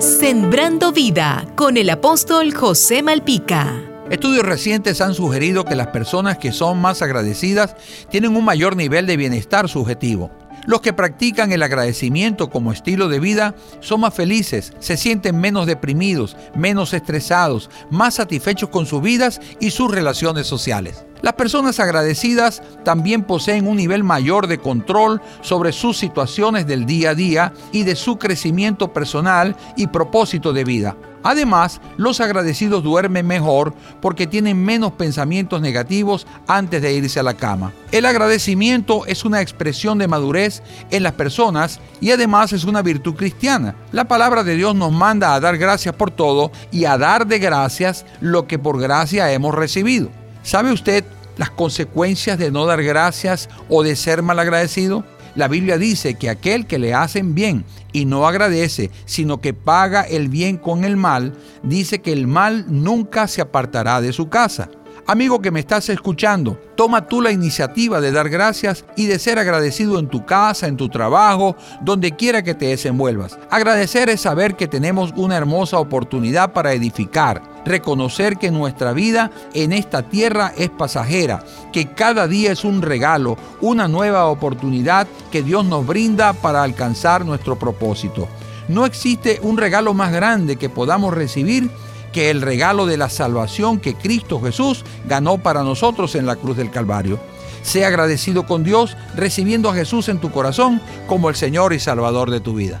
Sembrando vida con el apóstol José Malpica. Estudios recientes han sugerido que las personas que son más agradecidas tienen un mayor nivel de bienestar subjetivo. Los que practican el agradecimiento como estilo de vida son más felices, se sienten menos deprimidos, menos estresados, más satisfechos con sus vidas y sus relaciones sociales. Las personas agradecidas también poseen un nivel mayor de control sobre sus situaciones del día a día y de su crecimiento personal y propósito de vida. Además, los agradecidos duermen mejor porque tienen menos pensamientos negativos antes de irse a la cama. El agradecimiento es una expresión de madurez en las personas y además es una virtud cristiana. La palabra de Dios nos manda a dar gracias por todo y a dar de gracias lo que por gracia hemos recibido. ¿Sabe usted las consecuencias de no dar gracias o de ser mal agradecido? La Biblia dice que aquel que le hacen bien y no agradece, sino que paga el bien con el mal, dice que el mal nunca se apartará de su casa. Amigo que me estás escuchando, toma tú la iniciativa de dar gracias y de ser agradecido en tu casa, en tu trabajo, donde quiera que te desenvuelvas. Agradecer es saber que tenemos una hermosa oportunidad para edificar, reconocer que nuestra vida en esta tierra es pasajera, que cada día es un regalo, una nueva oportunidad que Dios nos brinda para alcanzar nuestro propósito. No existe un regalo más grande que podamos recibir que el regalo de la salvación que Cristo Jesús ganó para nosotros en la cruz del Calvario. Sea agradecido con Dios recibiendo a Jesús en tu corazón como el Señor y Salvador de tu vida.